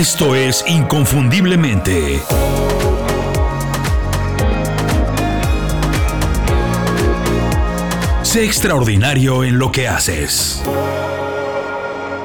Esto es Inconfundiblemente. Sé extraordinario en lo que haces.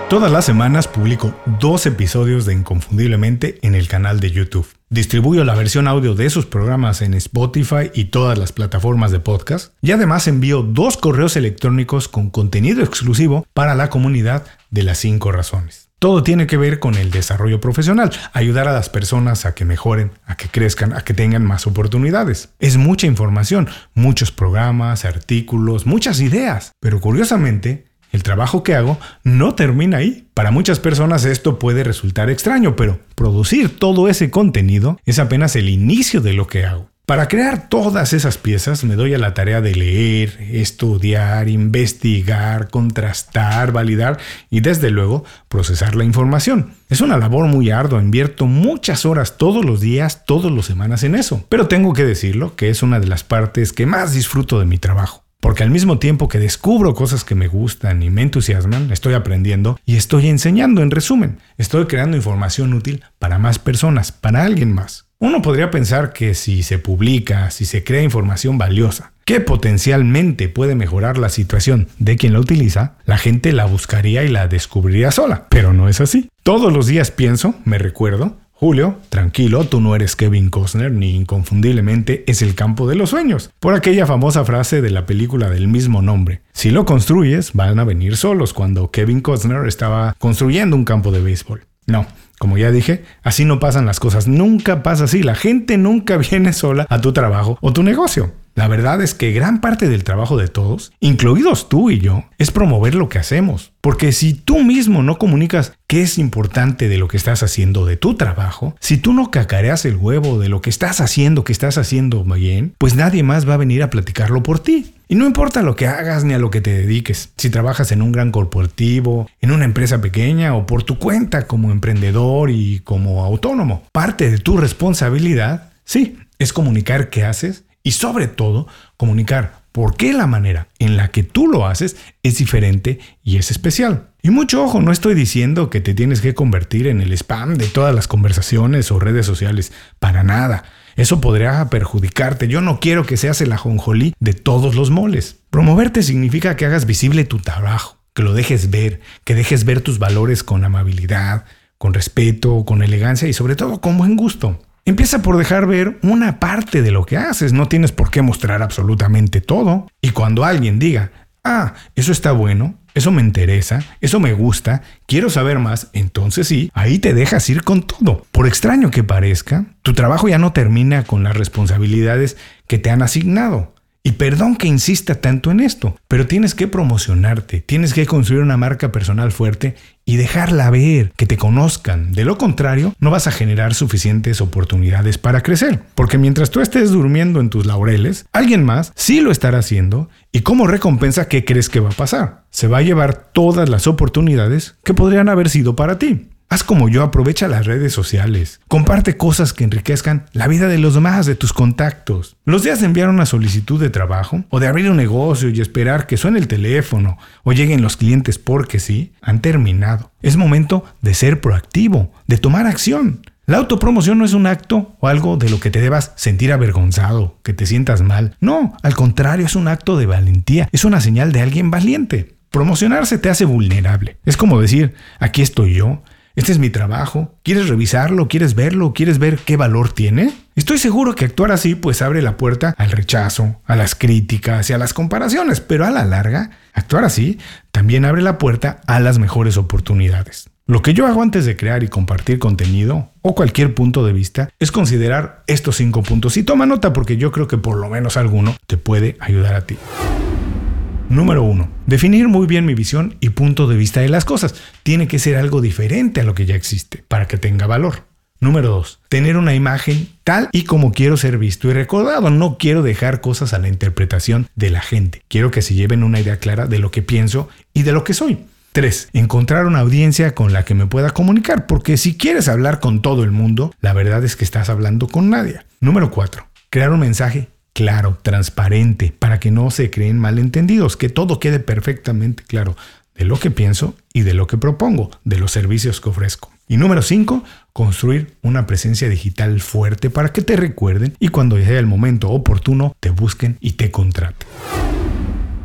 Todas las semanas publico dos episodios de Inconfundiblemente en el canal de YouTube. Distribuyo la versión audio de esos programas en Spotify y todas las plataformas de podcast. Y además envío dos correos electrónicos con contenido exclusivo para la comunidad de las 5 razones. Todo tiene que ver con el desarrollo profesional, ayudar a las personas a que mejoren, a que crezcan, a que tengan más oportunidades. Es mucha información, muchos programas, artículos, muchas ideas. Pero curiosamente, el trabajo que hago no termina ahí. Para muchas personas esto puede resultar extraño, pero producir todo ese contenido es apenas el inicio de lo que hago. Para crear todas esas piezas me doy a la tarea de leer, estudiar, investigar, contrastar, validar y desde luego procesar la información. Es una labor muy ardua, invierto muchas horas todos los días, todas las semanas en eso. Pero tengo que decirlo que es una de las partes que más disfruto de mi trabajo. Porque al mismo tiempo que descubro cosas que me gustan y me entusiasman, estoy aprendiendo y estoy enseñando en resumen. Estoy creando información útil para más personas, para alguien más. Uno podría pensar que si se publica, si se crea información valiosa, que potencialmente puede mejorar la situación de quien la utiliza, la gente la buscaría y la descubriría sola. Pero no es así. Todos los días pienso, me recuerdo, Julio, tranquilo, tú no eres Kevin Costner ni inconfundiblemente es el campo de los sueños, por aquella famosa frase de la película del mismo nombre. Si lo construyes, van a venir solos cuando Kevin Costner estaba construyendo un campo de béisbol. No, como ya dije, así no pasan las cosas, nunca pasa así, la gente nunca viene sola a tu trabajo o tu negocio. La verdad es que gran parte del trabajo de todos, incluidos tú y yo, es promover lo que hacemos. Porque si tú mismo no comunicas qué es importante de lo que estás haciendo de tu trabajo, si tú no cacareas el huevo de lo que estás haciendo, que estás haciendo bien, pues nadie más va a venir a platicarlo por ti. Y no importa lo que hagas ni a lo que te dediques, si trabajas en un gran corporativo, en una empresa pequeña o por tu cuenta como emprendedor y como autónomo, parte de tu responsabilidad, sí, es comunicar qué haces y sobre todo comunicar por qué la manera en la que tú lo haces es diferente y es especial. Y mucho ojo, no estoy diciendo que te tienes que convertir en el spam de todas las conversaciones o redes sociales, para nada. Eso podría perjudicarte. Yo no quiero que seas el ajonjolí de todos los moles. Promoverte significa que hagas visible tu trabajo, que lo dejes ver, que dejes ver tus valores con amabilidad, con respeto, con elegancia y sobre todo con buen gusto. Empieza por dejar ver una parte de lo que haces, no tienes por qué mostrar absolutamente todo. Y cuando alguien diga, ah, eso está bueno, eso me interesa, eso me gusta, quiero saber más, entonces sí, ahí te dejas ir con todo. Por extraño que parezca, tu trabajo ya no termina con las responsabilidades que te han asignado. Y perdón que insista tanto en esto, pero tienes que promocionarte, tienes que construir una marca personal fuerte y dejarla ver, que te conozcan. De lo contrario, no vas a generar suficientes oportunidades para crecer, porque mientras tú estés durmiendo en tus laureles, alguien más sí lo estará haciendo y como recompensa, ¿qué crees que va a pasar? Se va a llevar todas las oportunidades que podrían haber sido para ti. Haz como yo, aprovecha las redes sociales. Comparte cosas que enriquezcan la vida de los demás, de tus contactos. Los días de enviar una solicitud de trabajo, o de abrir un negocio y esperar que suene el teléfono, o lleguen los clientes porque sí, han terminado. Es momento de ser proactivo, de tomar acción. La autopromoción no es un acto o algo de lo que te debas sentir avergonzado, que te sientas mal. No, al contrario, es un acto de valentía, es una señal de alguien valiente. Promocionarse te hace vulnerable. Es como decir, aquí estoy yo, este es mi trabajo. ¿Quieres revisarlo? ¿Quieres verlo? ¿Quieres ver qué valor tiene? Estoy seguro que actuar así pues abre la puerta al rechazo, a las críticas y a las comparaciones, pero a la larga, actuar así también abre la puerta a las mejores oportunidades. Lo que yo hago antes de crear y compartir contenido o cualquier punto de vista es considerar estos cinco puntos y toma nota porque yo creo que por lo menos alguno te puede ayudar a ti. Número 1. Definir muy bien mi visión y punto de vista de las cosas. Tiene que ser algo diferente a lo que ya existe para que tenga valor. Número 2. Tener una imagen tal y como quiero ser visto y recordado. No quiero dejar cosas a la interpretación de la gente. Quiero que se lleven una idea clara de lo que pienso y de lo que soy. 3. Encontrar una audiencia con la que me pueda comunicar, porque si quieres hablar con todo el mundo, la verdad es que estás hablando con nadie. Número 4. Crear un mensaje claro, transparente, para que no se creen malentendidos, que todo quede perfectamente claro de lo que pienso y de lo que propongo, de los servicios que ofrezco. Y número 5, construir una presencia digital fuerte para que te recuerden y cuando sea el momento oportuno te busquen y te contraten.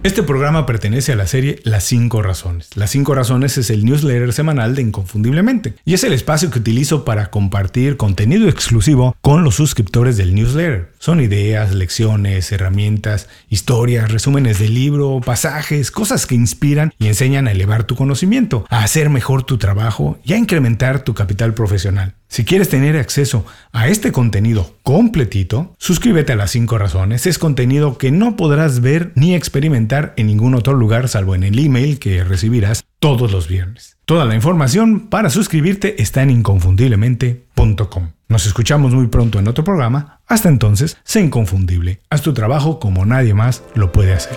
Este programa pertenece a la serie Las 5 Razones. Las 5 Razones es el newsletter semanal de Inconfundiblemente y es el espacio que utilizo para compartir contenido exclusivo con los suscriptores del newsletter. Son ideas, lecciones, herramientas, historias, resúmenes de libro, pasajes, cosas que inspiran y enseñan a elevar tu conocimiento, a hacer mejor tu trabajo y a incrementar tu capital profesional. Si quieres tener acceso a este contenido completito, suscríbete a las 5 razones. Es contenido que no podrás ver ni experimentar en ningún otro lugar salvo en el email que recibirás todos los viernes. Toda la información para suscribirte está en inconfundiblemente.com. Nos escuchamos muy pronto en otro programa. Hasta entonces, sé inconfundible. Haz tu trabajo como nadie más lo puede hacer.